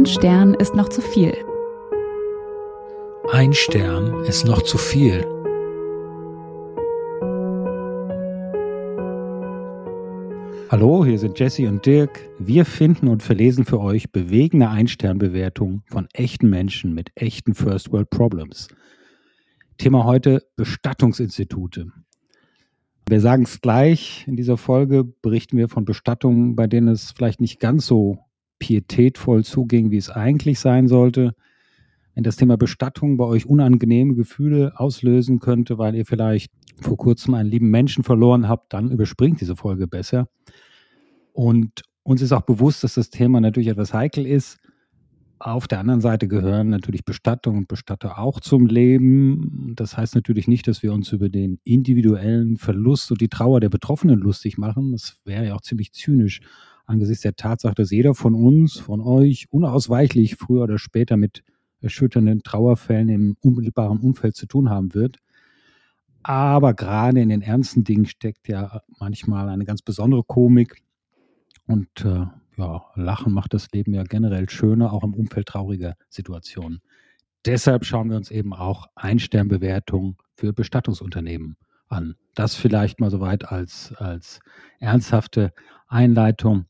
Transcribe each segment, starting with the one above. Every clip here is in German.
Ein Stern ist noch zu viel. Ein Stern ist noch zu viel. Hallo, hier sind Jesse und Dirk. Wir finden und verlesen für euch bewegende Ein-Stern-Bewertungen von echten Menschen mit echten First World Problems. Thema heute Bestattungsinstitute. Wir sagen es gleich, in dieser Folge berichten wir von Bestattungen, bei denen es vielleicht nicht ganz so pietätvoll zuging, wie es eigentlich sein sollte. Wenn das Thema Bestattung bei euch unangenehme Gefühle auslösen könnte, weil ihr vielleicht vor kurzem einen lieben Menschen verloren habt, dann überspringt diese Folge besser. Und uns ist auch bewusst, dass das Thema natürlich etwas heikel ist. Auf der anderen Seite gehören natürlich Bestattung und Bestatter auch zum Leben. Das heißt natürlich nicht, dass wir uns über den individuellen Verlust und die Trauer der Betroffenen lustig machen. Das wäre ja auch ziemlich zynisch angesichts der Tatsache, dass jeder von uns, von euch unausweichlich früher oder später mit erschütternden Trauerfällen im unmittelbaren Umfeld zu tun haben wird. Aber gerade in den ernsten Dingen steckt ja manchmal eine ganz besondere Komik. Und äh, ja, Lachen macht das Leben ja generell schöner, auch im Umfeld trauriger Situationen. Deshalb schauen wir uns eben auch Einsternbewertungen für Bestattungsunternehmen an. Das vielleicht mal soweit als, als ernsthafte Einleitung.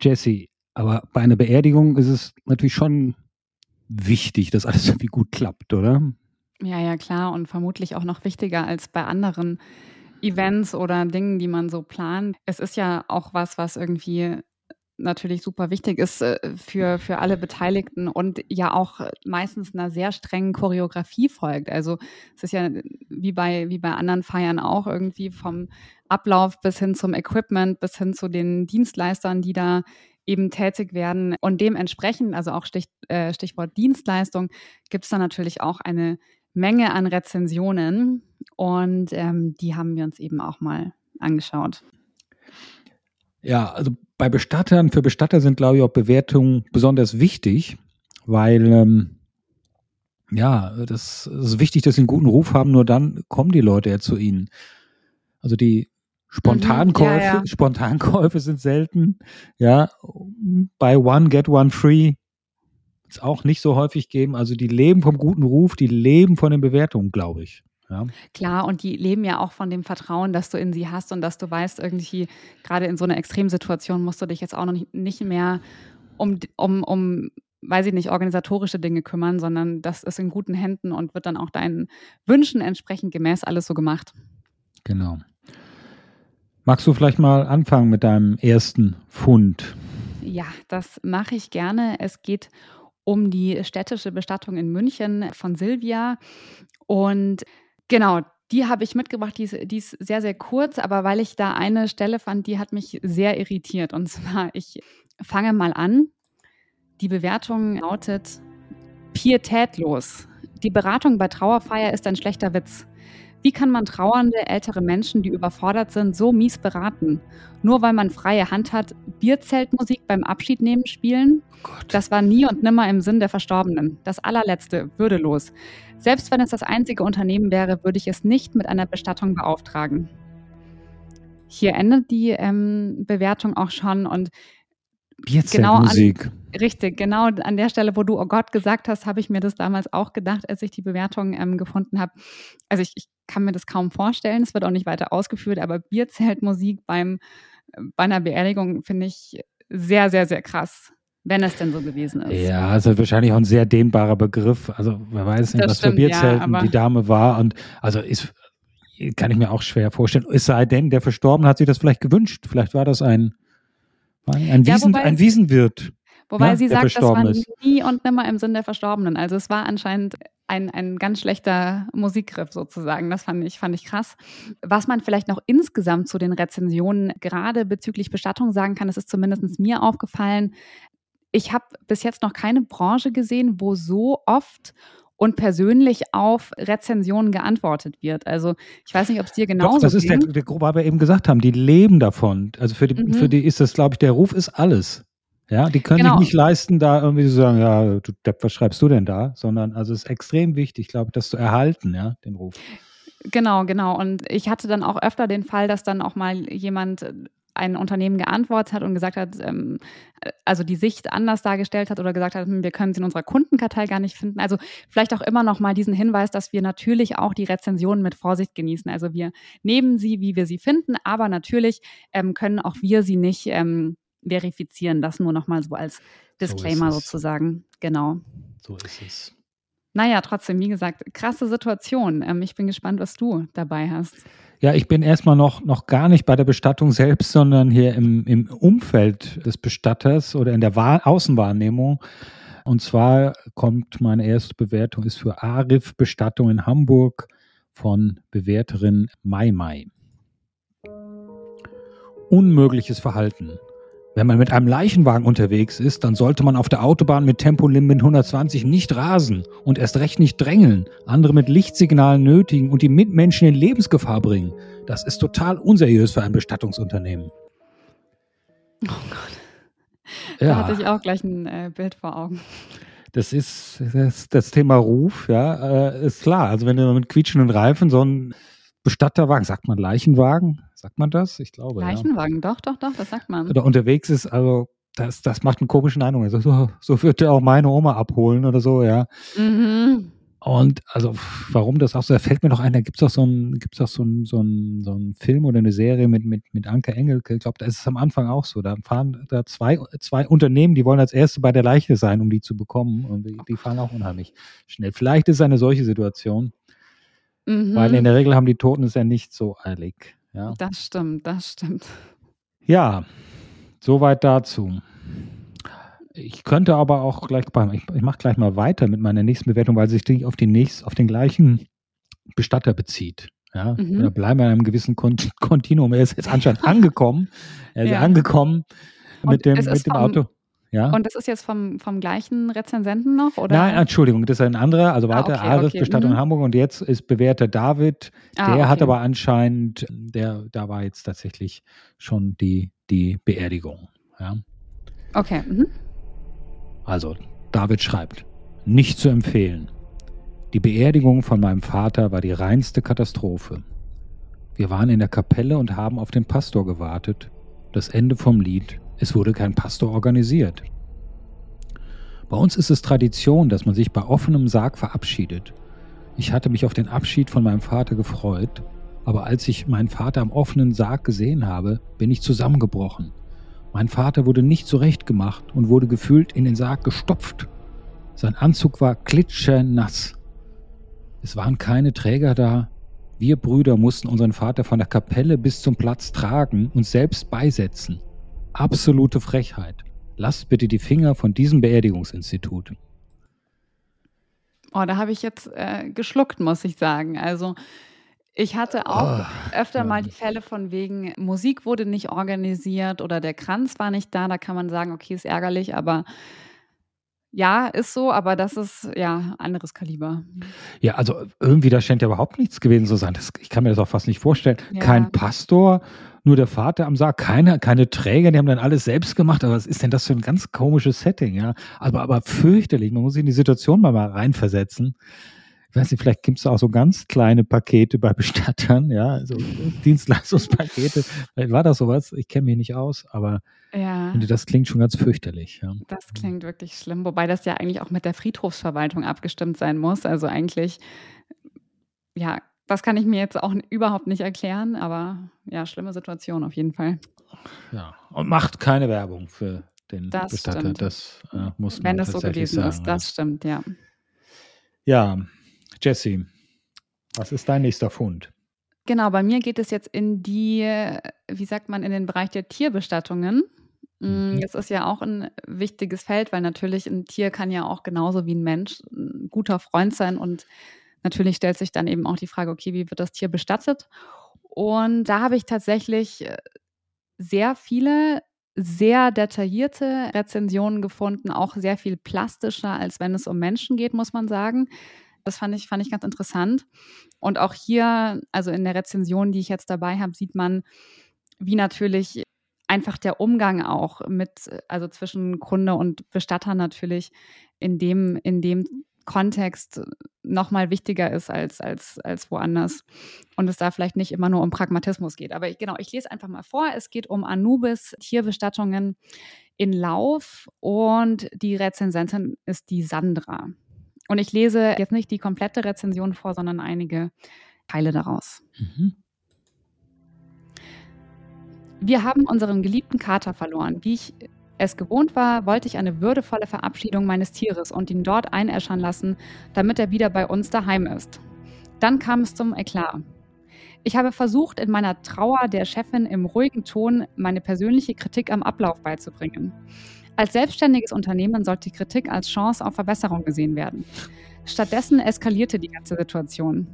Jesse, aber bei einer Beerdigung ist es natürlich schon wichtig, dass alles irgendwie gut klappt, oder? Ja, ja, klar. Und vermutlich auch noch wichtiger als bei anderen Events oder Dingen, die man so plant. Es ist ja auch was, was irgendwie natürlich super wichtig ist äh, für, für alle Beteiligten und ja auch meistens einer sehr strengen Choreografie folgt. Also es ist ja wie bei, wie bei anderen Feiern auch irgendwie vom Ablauf bis hin zum Equipment, bis hin zu den Dienstleistern, die da eben tätig werden. Und dementsprechend, also auch Stich, äh, Stichwort Dienstleistung, gibt es da natürlich auch eine Menge an Rezensionen und ähm, die haben wir uns eben auch mal angeschaut. Ja, also bei Bestattern, für Bestatter sind, glaube ich, auch Bewertungen besonders wichtig, weil ähm, ja, das, ist wichtig, dass sie einen guten Ruf haben, nur dann kommen die Leute ja zu ihnen. Also die Spontankäufe, mhm, ja, ja. Spontankäufe sind selten. Ja, bei One Get One Free es auch nicht so häufig geben. Also die leben vom guten Ruf, die leben von den Bewertungen, glaube ich. Ja. Klar, und die leben ja auch von dem Vertrauen, das du in sie hast und dass du weißt, irgendwie, gerade in so einer Extremsituation musst du dich jetzt auch noch nicht mehr um, um, um weiß ich nicht, organisatorische Dinge kümmern, sondern das ist in guten Händen und wird dann auch deinen Wünschen entsprechend gemäß alles so gemacht. Genau. Magst du vielleicht mal anfangen mit deinem ersten Fund? Ja, das mache ich gerne. Es geht um die städtische Bestattung in München von Silvia. Und genau, die habe ich mitgebracht, die ist, die ist, sehr, sehr kurz, aber weil ich da eine Stelle fand, die hat mich sehr irritiert. Und zwar, ich fange mal an. Die Bewertung lautet pietätlos. Die Beratung bei Trauerfeier ist ein schlechter Witz. Wie kann man trauernde ältere Menschen, die überfordert sind, so mies beraten? Nur weil man freie Hand hat, Bierzeltmusik beim Abschiednehmen spielen? Oh das war nie und nimmer im Sinn der Verstorbenen. Das allerletzte, würdelos. Selbst wenn es das einzige Unternehmen wäre, würde ich es nicht mit einer Bestattung beauftragen. Hier endet die ähm, Bewertung auch schon und Bierzeltmusik. Genau richtig, genau an der Stelle, wo du Oh Gott gesagt hast, habe ich mir das damals auch gedacht, als ich die Bewertung ähm, gefunden habe. Also ich, ich, kann mir das kaum vorstellen, es wird auch nicht weiter ausgeführt, aber Bierzeltmusik beim, bei einer Beerdigung finde ich sehr, sehr, sehr krass. Wenn es denn so gewesen ist. Ja, also wahrscheinlich auch ein sehr dehnbarer Begriff. Also wer weiß nicht, das was stimmt, für Bierzelten ja, die Dame war. Und also ist, kann ich mir auch schwer vorstellen. Es sei denn, der Verstorbene hat sich das vielleicht gewünscht. Vielleicht war das ein ein, ja, Wiesen, wobei, ein Wiesenwirt. Wobei ja, sie sagt, das war nie und nimmer im Sinn der Verstorbenen. Also es war anscheinend ein, ein ganz schlechter Musikgriff sozusagen. Das fand ich, fand ich krass. Was man vielleicht noch insgesamt zu den Rezensionen gerade bezüglich Bestattung sagen kann, das ist zumindest mir aufgefallen. Ich habe bis jetzt noch keine Branche gesehen, wo so oft und persönlich auf Rezensionen geantwortet wird. Also ich weiß nicht, ob es dir genauso Doch, das ist ging. der, der, weil wir eben gesagt haben, die leben davon. Also für die, mhm. für die ist das, glaube ich, der Ruf ist alles. Ja, die können genau. sich nicht leisten, da irgendwie zu sagen, ja, du Depp, was schreibst du denn da? Sondern also es ist extrem wichtig, glaube ich, das zu erhalten, ja, den Ruf. Genau, genau. Und ich hatte dann auch öfter den Fall, dass dann auch mal jemand ein Unternehmen geantwortet hat und gesagt hat, ähm, also die Sicht anders dargestellt hat oder gesagt hat, hm, wir können sie in unserer Kundenkartei gar nicht finden. Also vielleicht auch immer noch mal diesen Hinweis, dass wir natürlich auch die Rezensionen mit Vorsicht genießen. Also wir nehmen sie, wie wir sie finden, aber natürlich ähm, können auch wir sie nicht ähm, verifizieren. Das nur noch mal so als Disclaimer so sozusagen. Genau. So ist es. Naja, trotzdem, wie gesagt, krasse Situation. Ähm, ich bin gespannt, was du dabei hast. Ja, ich bin erstmal noch, noch gar nicht bei der Bestattung selbst, sondern hier im, im Umfeld des Bestatters oder in der Wahr Außenwahrnehmung. Und zwar kommt meine erste Bewertung ist für Arif Bestattung in Hamburg von Bewerterin Mai Mai. Unmögliches Verhalten. Wenn man mit einem Leichenwagen unterwegs ist, dann sollte man auf der Autobahn mit Tempolimit 120 nicht rasen und erst recht nicht drängeln, andere mit Lichtsignalen nötigen und die Mitmenschen in Lebensgefahr bringen. Das ist total unseriös für ein Bestattungsunternehmen. Oh Gott. Ja. Da hatte ich auch gleich ein äh, Bild vor Augen. Das ist das, das Thema Ruf, ja, äh, ist klar. Also wenn du mit quietschenden Reifen so ein Bestatterwagen, sagt man Leichenwagen? Sagt man das? Ich glaube. Leichenwagen, ja. doch, doch, doch, das sagt man. Oder unterwegs ist, also das, das macht einen komischen Eindruck. Also so, so wird er auch meine Oma abholen oder so, ja. Mhm. Und also, warum das auch so, da fällt mir noch ein, da gibt es auch so ein, gibt's auch so so ein, so ein Film oder eine Serie mit, mit, mit Anke Engelke. Ich glaube, da ist es am Anfang auch so. Da fahren da zwei, zwei Unternehmen, die wollen als erste bei der Leiche sein, um die zu bekommen. Und die, die fahren auch unheimlich schnell. Vielleicht ist es eine solche Situation. Mhm. Weil in der Regel haben die Toten es ja nicht so eilig. Ja? Das stimmt, das stimmt. Ja, soweit dazu. Ich könnte aber auch gleich, ich, ich mache gleich mal weiter mit meiner nächsten Bewertung, weil sich die auf, die nächst, auf den gleichen Bestatter bezieht. Ja, mhm. Da bleiben wir in einem gewissen Kontinuum. Er ist jetzt anscheinend angekommen. Er ist ja. angekommen mit dem, mit dem Auto. Ja? Und das ist jetzt vom, vom gleichen Rezensenten noch? Oder? Nein, Entschuldigung, das ist ein anderer, also weiter, ah, okay, Ares okay. Bestattung mhm. Hamburg und jetzt ist bewährter David. Ah, der okay. hat aber anscheinend, der, da war jetzt tatsächlich schon die, die Beerdigung. Ja? Okay. Mhm. Also, David schreibt, nicht zu empfehlen. Die Beerdigung von meinem Vater war die reinste Katastrophe. Wir waren in der Kapelle und haben auf den Pastor gewartet. Das Ende vom Lied es wurde kein Pastor organisiert. Bei uns ist es Tradition, dass man sich bei offenem Sarg verabschiedet. Ich hatte mich auf den Abschied von meinem Vater gefreut, aber als ich meinen Vater am offenen Sarg gesehen habe, bin ich zusammengebrochen. Mein Vater wurde nicht zurechtgemacht und wurde gefühlt in den Sarg gestopft. Sein Anzug war klitschenass. Es waren keine Träger da. Wir Brüder mussten unseren Vater von der Kapelle bis zum Platz tragen und selbst beisetzen. Absolute Frechheit. Lasst bitte die Finger von diesem Beerdigungsinstitut. Oh, da habe ich jetzt äh, geschluckt, muss ich sagen. Also ich hatte auch oh, öfter mal die Fälle von wegen, Musik wurde nicht organisiert oder der Kranz war nicht da. Da kann man sagen, okay, ist ärgerlich, aber ja, ist so, aber das ist ja anderes Kaliber. Ja, also irgendwie, da scheint ja überhaupt nichts gewesen zu sein. Das, ich kann mir das auch fast nicht vorstellen. Ja. Kein Pastor, nur der Vater am Sarg, keine, keine Träger, die haben dann alles selbst gemacht. Aber was ist denn das für ein ganz komisches Setting, ja? Aber, aber fürchterlich. Man muss sich in die Situation mal, mal reinversetzen. Ich weiß nicht, vielleicht gibt es auch so ganz kleine Pakete bei Bestattern, ja, also Dienstleistungspakete. Vielleicht war das sowas, ich kenne mich nicht aus, aber ja. das klingt schon ganz fürchterlich. Ja. Das klingt wirklich schlimm, wobei das ja eigentlich auch mit der Friedhofsverwaltung abgestimmt sein muss. Also eigentlich, ja, das kann ich mir jetzt auch überhaupt nicht erklären, aber ja, schlimme Situation auf jeden Fall. Ja, und macht keine Werbung für den das Bestatter. Stimmt. Das äh, muss man Wenn das so gewesen sagen. ist, das stimmt, ja. Ja, Jesse, was ist dein nächster Fund? Genau, bei mir geht es jetzt in die, wie sagt man, in den Bereich der Tierbestattungen. Mm, mhm. Das ist ja auch ein wichtiges Feld, weil natürlich ein Tier kann ja auch genauso wie ein Mensch ein guter Freund sein und natürlich stellt sich dann eben auch die Frage, okay, wie wird das Tier bestattet? Und da habe ich tatsächlich äh, sehr viele sehr detaillierte Rezensionen gefunden, auch sehr viel plastischer, als wenn es um Menschen geht, muss man sagen. Das fand ich, fand ich ganz interessant. Und auch hier, also in der Rezension, die ich jetzt dabei habe, sieht man, wie natürlich einfach der Umgang auch mit, also zwischen Kunde und Bestatter natürlich in dem, in dem Kontext nochmal wichtiger ist als, als, als woanders. Und es da vielleicht nicht immer nur um Pragmatismus geht. Aber ich, genau, ich lese einfach mal vor. Es geht um Anubis Tierbestattungen in Lauf und die Rezensentin ist die Sandra. Und ich lese jetzt nicht die komplette Rezension vor, sondern einige Teile daraus. Mhm. Wir haben unseren geliebten Kater verloren. Wie ich es gewohnt war, wollte ich eine würdevolle Verabschiedung meines Tieres und ihn dort einäschern lassen, damit er wieder bei uns daheim ist. Dann kam es zum Eklat. Ich habe versucht, in meiner Trauer der Chefin im ruhigen Ton meine persönliche Kritik am Ablauf beizubringen. Als selbstständiges Unternehmen sollte die Kritik als Chance auf Verbesserung gesehen werden. Stattdessen eskalierte die ganze Situation.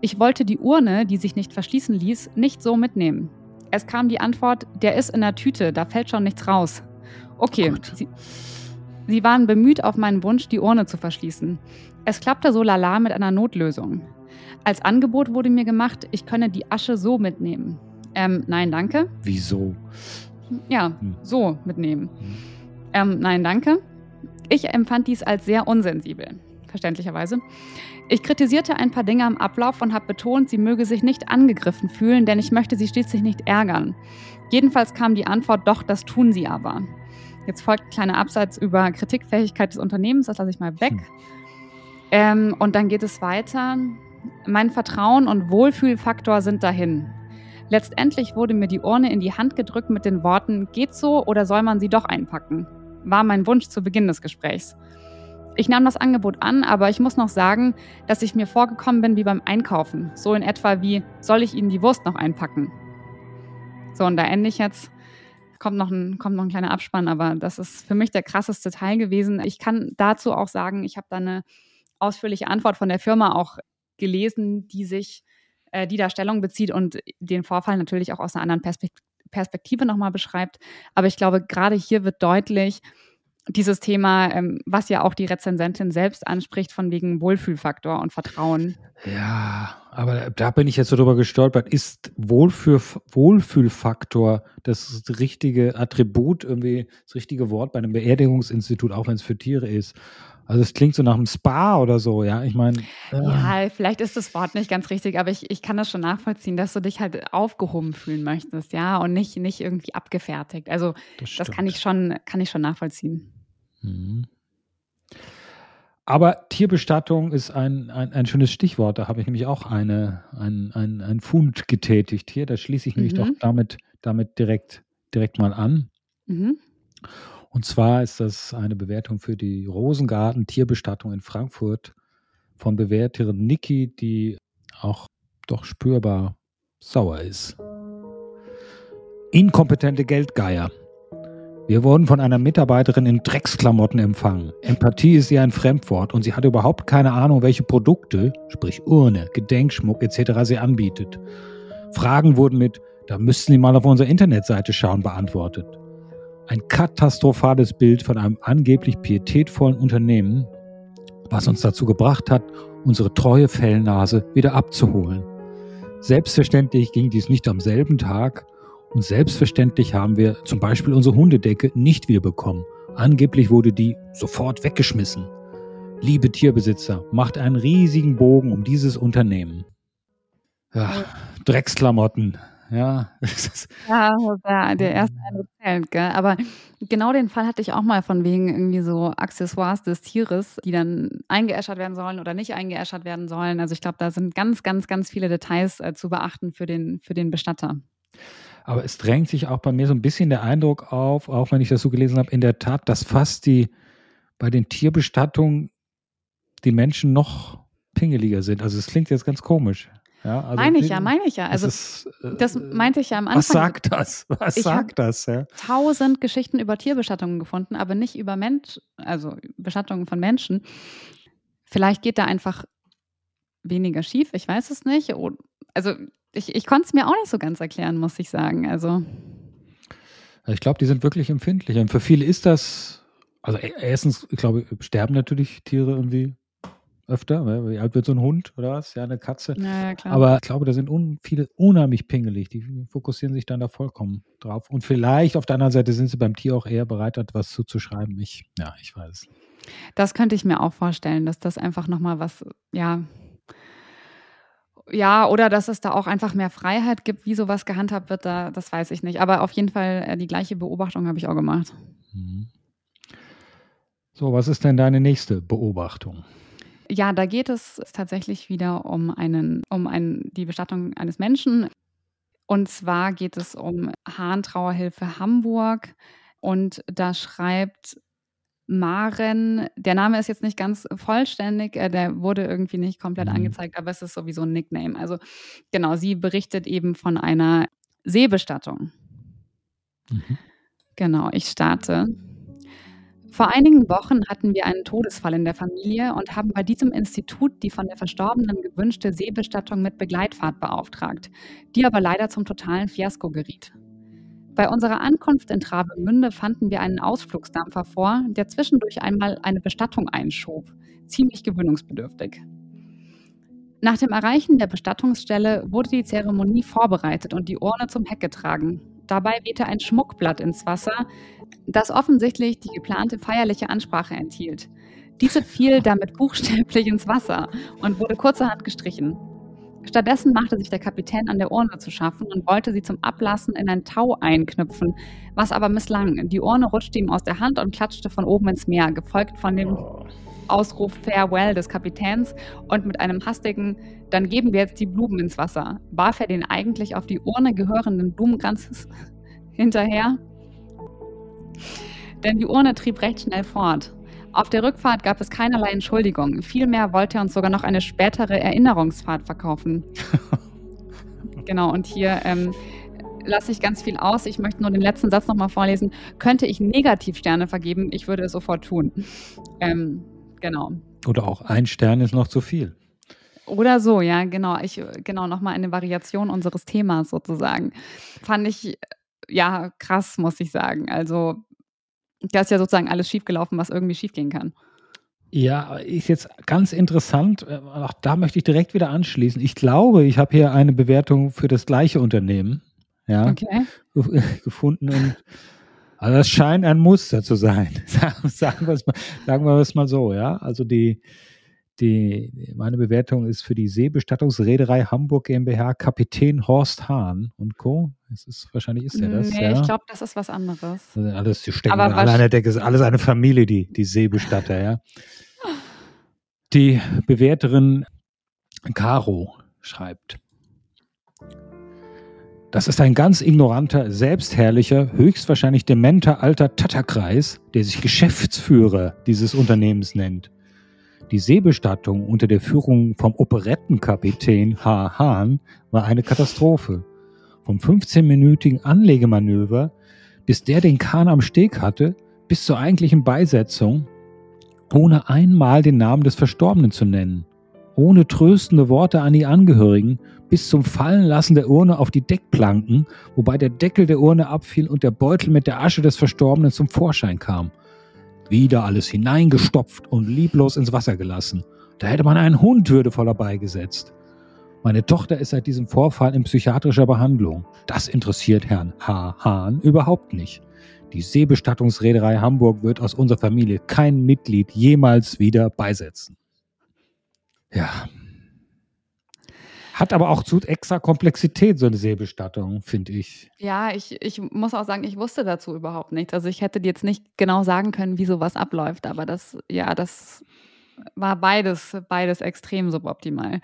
Ich wollte die Urne, die sich nicht verschließen ließ, nicht so mitnehmen. Es kam die Antwort, der ist in der Tüte, da fällt schon nichts raus. Okay. Sie, sie waren bemüht, auf meinen Wunsch, die Urne zu verschließen. Es klappte so lala mit einer Notlösung. Als Angebot wurde mir gemacht, ich könne die Asche so mitnehmen. Ähm, nein, danke. Wieso? Ja, hm. so mitnehmen. Hm. Ähm, nein, danke. Ich empfand dies als sehr unsensibel, verständlicherweise. Ich kritisierte ein paar Dinge am Ablauf und habe betont, sie möge sich nicht angegriffen fühlen, denn ich möchte sie schließlich nicht ärgern. Jedenfalls kam die Antwort, doch, das tun sie aber. Jetzt folgt ein kleiner Absatz über Kritikfähigkeit des Unternehmens, das lasse ich mal weg. Hm. Ähm, und dann geht es weiter. Mein Vertrauen und Wohlfühlfaktor sind dahin. Letztendlich wurde mir die Urne in die Hand gedrückt mit den Worten, geht so oder soll man sie doch einpacken? War mein Wunsch zu Beginn des Gesprächs. Ich nahm das Angebot an, aber ich muss noch sagen, dass ich mir vorgekommen bin wie beim Einkaufen. So in etwa wie, soll ich Ihnen die Wurst noch einpacken? So, und da ende ich jetzt kommt noch ein, kommt noch ein kleiner Abspann, aber das ist für mich der krasseste Teil gewesen. Ich kann dazu auch sagen, ich habe da eine ausführliche Antwort von der Firma auch gelesen, die sich, äh, die da Stellung bezieht und den Vorfall natürlich auch aus einer anderen Perspektive nochmal beschreibt. Aber ich glaube, gerade hier wird deutlich, dieses Thema, ähm, was ja auch die Rezensentin selbst anspricht, von wegen Wohlfühlfaktor und Vertrauen. Ja, aber da bin ich jetzt so drüber gestolpert. Ist Wohlfühl, Wohlfühlfaktor das richtige Attribut, irgendwie das richtige Wort bei einem Beerdigungsinstitut, auch wenn es für Tiere ist? Also es klingt so nach einem Spa oder so, ja. Ich meine. Äh. Ja, vielleicht ist das Wort nicht ganz richtig, aber ich, ich kann das schon nachvollziehen, dass du dich halt aufgehoben fühlen möchtest, ja, und nicht, nicht irgendwie abgefertigt. Also das, das kann ich schon, kann ich schon nachvollziehen. Mhm. Aber Tierbestattung ist ein, ein, ein, schönes Stichwort. Da habe ich nämlich auch eine, ein, ein, ein Fund getätigt hier. Da schließe ich nämlich mhm. doch damit, damit direkt, direkt mal an. Mhm. Und zwar ist das eine Bewertung für die Rosengarten Tierbestattung in Frankfurt von Bewerterin Niki, die auch doch spürbar sauer ist. Inkompetente Geldgeier. Wir wurden von einer Mitarbeiterin in Drecksklamotten empfangen. Empathie ist ihr ein Fremdwort und sie hat überhaupt keine Ahnung, welche Produkte, sprich Urne, Gedenkschmuck etc. sie anbietet. Fragen wurden mit, da müssten Sie mal auf unsere Internetseite schauen, beantwortet. Ein katastrophales Bild von einem angeblich pietätvollen Unternehmen, was uns dazu gebracht hat, unsere treue Fellnase wieder abzuholen. Selbstverständlich ging dies nicht am selben Tag und selbstverständlich haben wir zum Beispiel unsere Hundedecke nicht wiederbekommen. Angeblich wurde die sofort weggeschmissen. Liebe Tierbesitzer, macht einen riesigen Bogen um dieses Unternehmen. Ja, Drecksklamotten, ja. ja, der, erste Eindruck zählt, gell? Aber genau den Fall hatte ich auch mal von wegen irgendwie so Accessoires des Tieres, die dann eingeäschert werden sollen oder nicht eingeäschert werden sollen. Also ich glaube, da sind ganz, ganz, ganz viele Details äh, zu beachten für den, für den Bestatter. Aber es drängt sich auch bei mir so ein bisschen der Eindruck auf, auch wenn ich das so gelesen habe, in der Tat, dass fast die bei den Tierbestattungen die Menschen noch pingeliger sind. Also es klingt jetzt ganz komisch. Ja, also meine ich ja, meine ich ja. Also das, ist, äh, das meinte ich ja am Anfang. Was sagt das? Was ich sagt das? Ja? Tausend Geschichten über Tierbestattungen gefunden, aber nicht über Mensch, also Bestattungen von Menschen. Vielleicht geht da einfach weniger schief, ich weiß es nicht. Also ich, ich konnte es mir auch nicht so ganz erklären, muss ich sagen. Also ich glaube, die sind wirklich empfindlich. Und für viele ist das, also e-, erstens, ich glaube, sterben natürlich Tiere irgendwie öfter. Wie alt wird so ein Hund oder was? Ja, eine Katze. Ja, ja, klar. Aber ich glaube, da sind un viele unheimlich pingelig. Die fokussieren sich dann da vollkommen drauf. Und vielleicht auf der anderen Seite sind sie beim Tier auch eher bereit, etwas zuzuschreiben. Ich, ja, ich weiß. Das könnte ich mir auch vorstellen, dass das einfach nochmal was, ja, ja, oder dass es da auch einfach mehr Freiheit gibt, wie sowas gehandhabt wird, da, das weiß ich nicht. Aber auf jeden Fall äh, die gleiche Beobachtung habe ich auch gemacht. Mhm. So, was ist denn deine nächste Beobachtung? Ja, da geht es tatsächlich wieder um einen, um ein, die Bestattung eines Menschen. Und zwar geht es um Hahn Trauerhilfe Hamburg. Und da schreibt Maren, der Name ist jetzt nicht ganz vollständig, äh, der wurde irgendwie nicht komplett mhm. angezeigt, aber es ist sowieso ein Nickname. Also genau, sie berichtet eben von einer Seebestattung. Mhm. Genau, ich starte. Vor einigen Wochen hatten wir einen Todesfall in der Familie und haben bei diesem Institut die von der Verstorbenen gewünschte Seebestattung mit Begleitfahrt beauftragt, die aber leider zum totalen Fiasko geriet. Bei unserer Ankunft in Travemünde fanden wir einen Ausflugsdampfer vor, der zwischendurch einmal eine Bestattung einschob. Ziemlich gewöhnungsbedürftig. Nach dem Erreichen der Bestattungsstelle wurde die Zeremonie vorbereitet und die Urne zum Heck getragen. Dabei wehte ein Schmuckblatt ins Wasser, das offensichtlich die geplante feierliche Ansprache enthielt. Diese fiel damit buchstäblich ins Wasser und wurde kurzerhand gestrichen. Stattdessen machte sich der Kapitän an der Urne zu schaffen und wollte sie zum Ablassen in ein Tau einknüpfen, was aber misslang. Die Urne rutschte ihm aus der Hand und klatschte von oben ins Meer, gefolgt von dem Ausruf Farewell des Kapitäns und mit einem hastigen Dann geben wir jetzt die Blumen ins Wasser, warf er den eigentlich auf die Urne gehörenden Blumenkranz hinterher. Denn die Urne trieb recht schnell fort. Auf der Rückfahrt gab es keinerlei Entschuldigung. Vielmehr wollte er uns sogar noch eine spätere Erinnerungsfahrt verkaufen. genau, und hier ähm, lasse ich ganz viel aus. Ich möchte nur den letzten Satz nochmal vorlesen. Könnte ich Negativsterne vergeben, ich würde es sofort tun. Ähm, genau. Oder auch ein Stern ist noch zu viel. Oder so, ja, genau. Ich, genau, nochmal eine Variation unseres Themas sozusagen. Fand ich, ja, krass, muss ich sagen. Also, da ist ja sozusagen alles schiefgelaufen, was irgendwie schiefgehen kann. Ja, ist jetzt ganz interessant. Äh, auch da möchte ich direkt wieder anschließen. Ich glaube, ich habe hier eine Bewertung für das gleiche Unternehmen ja, okay. gefunden. Und, also das scheint ein Muster zu sein. Sagen wir es mal, sagen wir es mal so, ja. Also die, die, meine Bewertung ist für die Seebestattungsreederei Hamburg GmbH Kapitän Horst Hahn und Co. Das ist, wahrscheinlich ist er das. Nee, ja. ich glaube, das ist was anderes. Also alles, die stecken alle an der Decke, ist alles eine Familie, die, die Seebestatter, ja. Die Bewerterin Caro schreibt. Das ist ein ganz ignoranter, selbstherrlicher, höchstwahrscheinlich dementer alter Tatterkreis, der sich Geschäftsführer dieses Unternehmens nennt. Die Seebestattung unter der Führung vom Operettenkapitän H. Hahn war eine Katastrophe. Vom 15-minütigen Anlegemanöver, bis der den Kahn am Steg hatte, bis zur eigentlichen Beisetzung, ohne einmal den Namen des Verstorbenen zu nennen, ohne tröstende Worte an die Angehörigen, bis zum Fallenlassen der Urne auf die Deckplanken, wobei der Deckel der Urne abfiel und der Beutel mit der Asche des Verstorbenen zum Vorschein kam. Wieder alles hineingestopft und lieblos ins Wasser gelassen. Da hätte man einen Hund würdevoller beigesetzt. Meine Tochter ist seit diesem Vorfall in psychiatrischer Behandlung. Das interessiert Herrn H. Hahn überhaupt nicht. Die Seebestattungsreederei Hamburg wird aus unserer Familie kein Mitglied jemals wieder beisetzen. Ja, hat aber auch zu extra Komplexität, so eine Seebestattung, finde ich. Ja, ich, ich muss auch sagen, ich wusste dazu überhaupt nichts. Also ich hätte dir jetzt nicht genau sagen können, wie sowas abläuft, aber das, ja, das war beides, beides extrem suboptimal.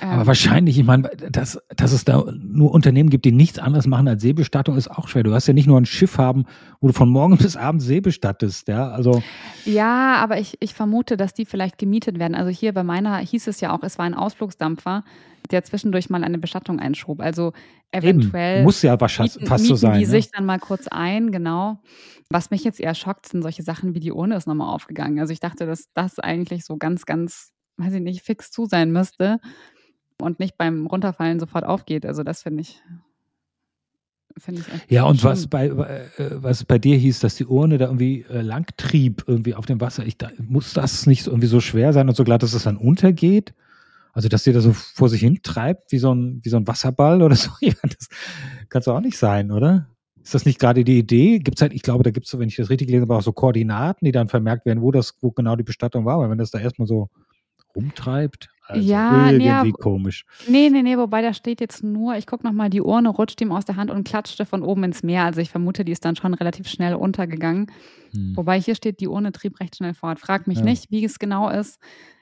Aber ähm, wahrscheinlich, ich meine, dass, dass es da nur Unternehmen gibt, die nichts anderes machen als Seebestattung, ist auch schwer. Du hast ja nicht nur ein Schiff haben, wo du von morgen bis abend See bestattest, ja. Also ja, aber ich, ich vermute, dass die vielleicht gemietet werden. Also hier bei meiner hieß es ja auch, es war ein Ausflugsdampfer, der zwischendurch mal eine Bestattung einschob. Also eventuell Eben, muss ja wahrscheinlich mieten, fast so sein. Die ne? sich dann mal kurz ein, genau. Was mich jetzt eher schockt, sind solche Sachen wie die Urne ist nochmal aufgegangen. Also ich dachte, dass das eigentlich so ganz, ganz weiß ich nicht, fix zu sein müsste und nicht beim Runterfallen sofort aufgeht. Also das finde ich. Find ich ja, und was bei, äh, was bei dir hieß, dass die Urne da irgendwie äh, langtrieb, irgendwie auf dem Wasser. Ich, da, muss das nicht irgendwie so schwer sein und so glatt, dass es dann untergeht? Also, dass die da so vor sich hin treibt, wie so ein, wie so ein Wasserball oder so? Ja, das kann es auch nicht sein, oder? Ist das nicht gerade die Idee? Gibt's halt, ich glaube, da gibt es, wenn ich das richtig gelesen habe, auch so Koordinaten, die dann vermerkt werden, wo das, wo genau die Bestattung war. Weil wenn das da erstmal so rumtreibt, also Ja, nee, irgendwie ja, komisch. nee, nee, nee, wobei da steht jetzt nur, ich gucke nochmal, die Urne rutscht ihm aus der Hand und klatschte von oben ins Meer. Also ich vermute, die ist dann schon relativ schnell untergegangen. Hm. Wobei hier steht, die Urne trieb recht schnell fort. Frag mich Ja. nicht, wie es genau ist.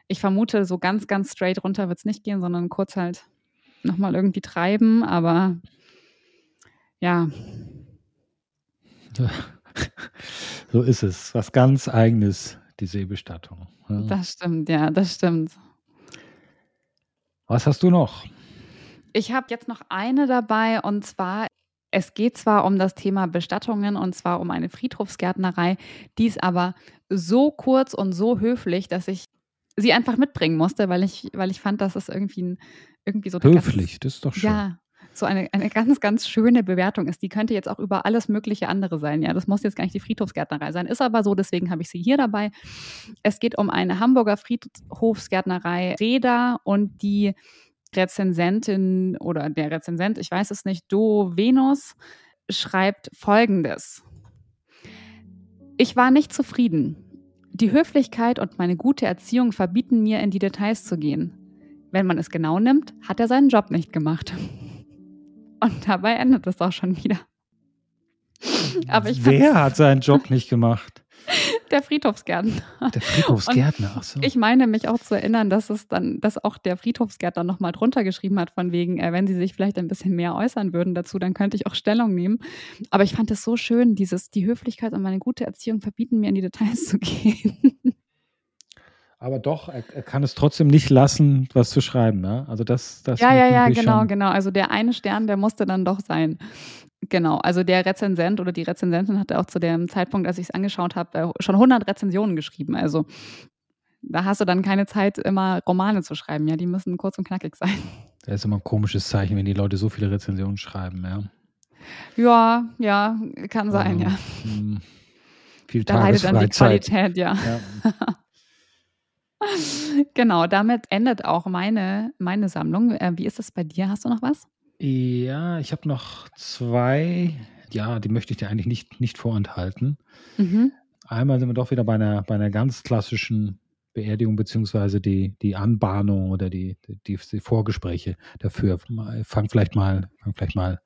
Ich vermute, so ganz, ganz straight runter wird es nicht gehen, sondern kurz halt nochmal irgendwie treiben. Aber ja, So ist es. Was ganz Eigenes, die Seebestattung. Ja. das stimmt, ja, das stimmt. Was hast du noch? Ich habe jetzt noch eine dabei und zwar, es geht zwar um das Thema Bestattungen und zwar um eine Friedhofsgärtnerei, die ist aber so kurz und so höflich, dass ich sie einfach mitbringen musste, weil ich, weil ich fand, dass es irgendwie, ein, irgendwie so eine ganz- Höflich, das ist doch schön. Ja, so eine, eine ganz, ganz schöne Bewertung ist. Die könnte jetzt auch über alles mögliche andere sein. Ja, das muss jetzt gar nicht die Friedhofsgärtnerei sein. Ist aber so, deswegen habe ich sie hier dabei. Es geht um eine Hamburger Friedhofsgärtnerei Reda und die Rezensentin oder der Rezensent, ich weiß es nicht, Do Venus, schreibt folgendes. Ich war nicht zufrieden. Die Höflichkeit und meine gute Erziehung verbieten mir, in die Details zu gehen. Wenn man es genau nimmt, hat er seinen Job nicht gemacht. Und dabei endet es auch schon wieder. Aber ich Wer hat seinen Job nicht gemacht? Der Friedhofsgärtner. Der Friedhofsgärtner. Ach so. Ich meine mich auch zu erinnern, dass es dann, dass auch der Friedhofsgärtner nochmal drunter geschrieben hat, von wegen, äh, wenn sie sich vielleicht ein bisschen mehr äußern würden dazu, dann könnte ich auch Stellung nehmen. Aber ich fand es so schön, dieses, die Höflichkeit und meine gute Erziehung verbieten mir in die Details zu gehen. Aber doch, er, er kann es trotzdem nicht lassen, was zu schreiben. Ja? Also das, das ja, ja, ja, genau, genau. Also der eine Stern, der musste dann doch sein. Genau, also der Rezensent oder die Rezensentin hatte auch zu dem Zeitpunkt, als ich es angeschaut habe, äh, schon 100 Rezensionen geschrieben. Also da hast du dann keine Zeit, immer Romane zu schreiben. Ja, die müssen kurz und knackig sein. Das ist immer ein komisches Zeichen, wenn die Leute so viele Rezensionen schreiben. Ja, Ja, ja, kann sein, Also, ja. hm, Viel Da leidet dann die. Qualität, ja. Ja. Genau, damit endet auch meine, meine Sammlung. Äh, wie ist es bei dir? Hast du noch was? ja, ich habe noch zwei. Ja, die möchte ich dir eigentlich nicht, nicht vorenthalten. Mhm. Einmal sind wir doch wieder bei einer, bei einer ganz klassischen Beerdigung, beziehungsweise die, die Anbahnung oder die, die, die Vorgespräche dafür. Fang vielleicht mal, fang vielleicht mal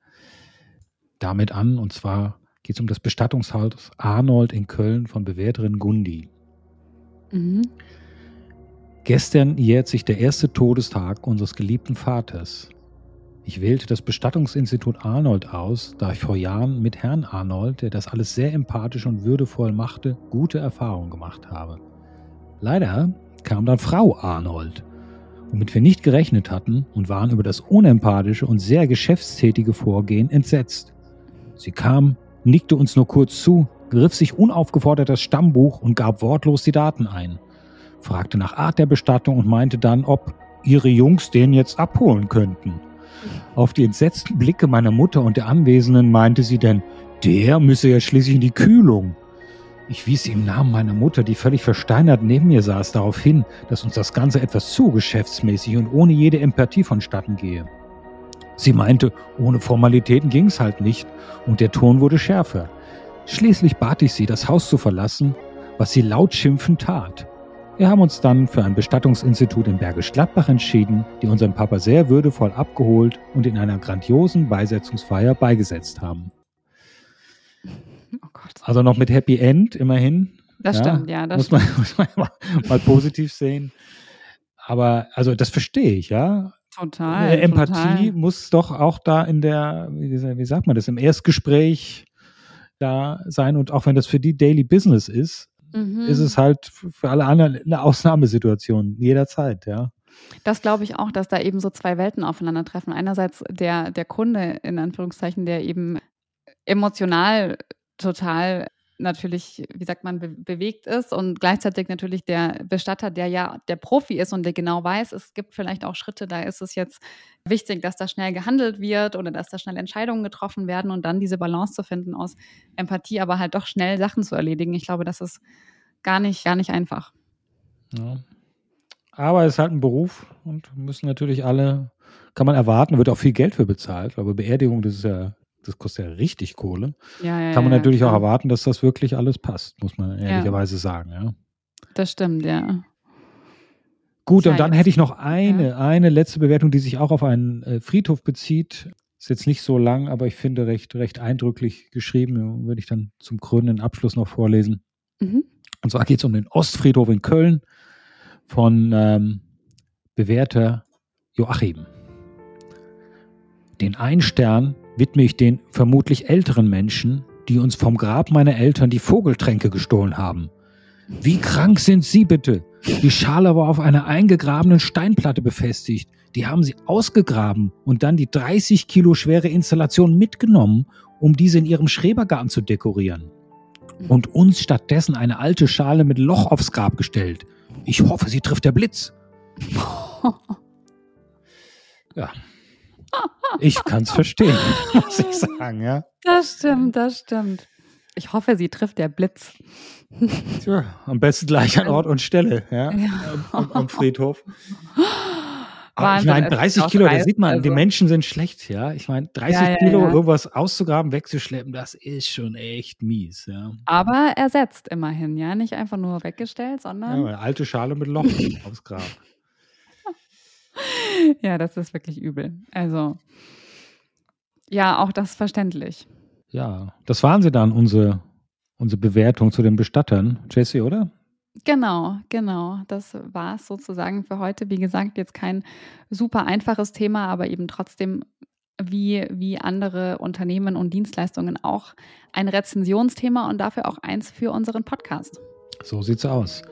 damit an. Und zwar geht es um das Bestattungshaus Arnold in Köln von Bewährterin Gundi. Mhm. Gestern jährt sich der erste Todestag unseres geliebten Vaters. Ich wählte das Bestattungsinstitut Arnold aus, da ich vor Jahren mit Herrn Arnold, der das alles sehr empathisch und würdevoll machte, gute Erfahrungen gemacht habe. Leider kam dann Frau Arnold, womit wir nicht gerechnet hatten und waren über das unempathische und sehr geschäftstätige Vorgehen entsetzt. Sie kam, nickte uns nur kurz zu, griff sich unaufgefordert das Stammbuch und gab wortlos die Daten ein fragte nach Art der Bestattung und meinte dann, ob ihre Jungs den jetzt abholen könnten. Auf die entsetzten Blicke meiner Mutter und der Anwesenden meinte sie denn, der müsse ja schließlich in die Kühlung. Ich wies sie im Namen meiner Mutter, die völlig versteinert neben mir saß, darauf hin, dass uns das Ganze etwas zu geschäftsmäßig und ohne jede Empathie vonstatten gehe. Sie meinte, ohne Formalitäten ging's halt nicht, und der Ton wurde schärfer. Schließlich bat ich sie, das Haus zu verlassen, was sie laut schimpfend tat. Wir haben uns dann für ein Bestattungsinstitut in Bergisch Gladbach entschieden, die unseren Papa sehr würdevoll abgeholt und in einer grandiosen Beisetzungsfeier beigesetzt haben. Oh Gott. Also noch mit Happy End immerhin. Das Ja, stimmt, ja. Das muss, man, muss man mal, mal positiv sehen. Aber also das verstehe ich, ja. Total. Äh, Empathie Total. muss doch auch da in der, wie sagt man das, im Erstgespräch da sein. Und auch wenn das für die Daily Business ist, Mhm. ist es halt für alle anderen eine Ausnahmesituation, jederzeit, ja. Das glaube ich auch, dass da eben so zwei Welten aufeinandertreffen. Einerseits der, der Kunde, in Anführungszeichen, der eben emotional total natürlich, wie sagt man, be bewegt ist und gleichzeitig natürlich der Bestatter, der ja der Profi ist und der genau weiß, es gibt vielleicht auch Schritte, da ist es jetzt wichtig, dass da schnell gehandelt wird oder dass da schnell Entscheidungen getroffen werden und dann diese Balance zu finden aus Empathie, aber halt doch schnell Sachen zu erledigen. Ich glaube, das ist gar nicht, gar nicht einfach. ja. Aber es ist halt ein Beruf und müssen natürlich alle, kann man erwarten, wird auch viel Geld für bezahlt, aber Beerdigung, das ist ja das kostet ja richtig Kohle, Ja, ja, kann man ja, natürlich auch klar. erwarten, dass das wirklich alles passt, muss man ehrlicherweise sagen. Ja. Das stimmt, ja. Gut, und dann hätte ich noch eine, eine letzte Bewertung, die sich auch auf einen äh, Friedhof bezieht. Ist jetzt nicht so lang, aber ich finde recht, recht eindrücklich geschrieben. Würde ich dann zum krönenden Abschluss noch vorlesen. Mhm. Und zwar geht es um den Ostfriedhof in Köln von ähm, bewährter Joachim. Den Einstern widme ich den vermutlich älteren Menschen, die uns vom Grab meiner Eltern die Vogeltränke gestohlen haben. Wie krank sind Sie bitte? Die Schale war auf einer eingegrabenen Steinplatte befestigt. Die haben sie ausgegraben und dann die 30 Kilo schwere Installation mitgenommen, um diese in ihrem Schrebergarten zu dekorieren. Und uns stattdessen eine alte Schale mit Loch aufs Grab gestellt. Ich hoffe, sie trifft der Blitz. Ja. Ich kann es verstehen, muss ich sagen, ja. Das stimmt, das stimmt. Ich hoffe, sie trifft der Blitz. Tja, am besten gleich an Ort und Stelle, ja. Ja. Am, am Friedhof. Aber ich meine, es ist 30 auch Kilo, da sieht man, die also. Menschen sind schlecht, ja. Ich meine, 30 Ja, ja, Kilo ja. irgendwas auszugraben, wegzuschleppen, das ist schon echt mies, ja. Aber ersetzt immerhin, ja. Nicht einfach nur weggestellt, ja sondern. eine alte Schale mit Loch aufs Grab. Ja, das ist wirklich übel. Also, ja, auch das verständlich. Ja, das waren sie dann, unsere, unsere Bewertung zu den Bestattern. Jesse, oder? Genau, genau. Das war es sozusagen für heute. Wie gesagt, jetzt kein super einfaches Thema, aber eben trotzdem wie, wie andere Unternehmen und Dienstleistungen auch ein Rezensionsthema und dafür auch eins für unseren Podcast. So sieht's aus.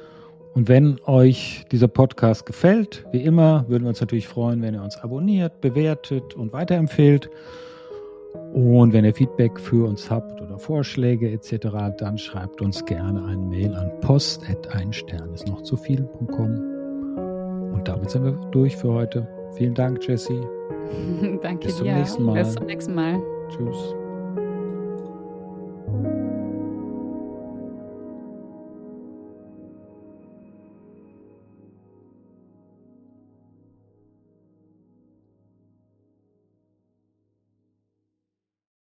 Und wenn euch dieser Podcast gefällt, wie immer, würden wir uns natürlich freuen, wenn ihr uns abonniert, bewertet und weiterempfehlt. Und wenn ihr Feedback für uns habt oder Vorschläge etc., dann schreibt uns gerne eine Mail an post.einstern ist noch zu viel.com. Und damit sind wir durch für heute. Vielen Dank, Jesse. Danke Bis zum dir. nächsten Mal. Bis zum nächsten Mal. Tschüss.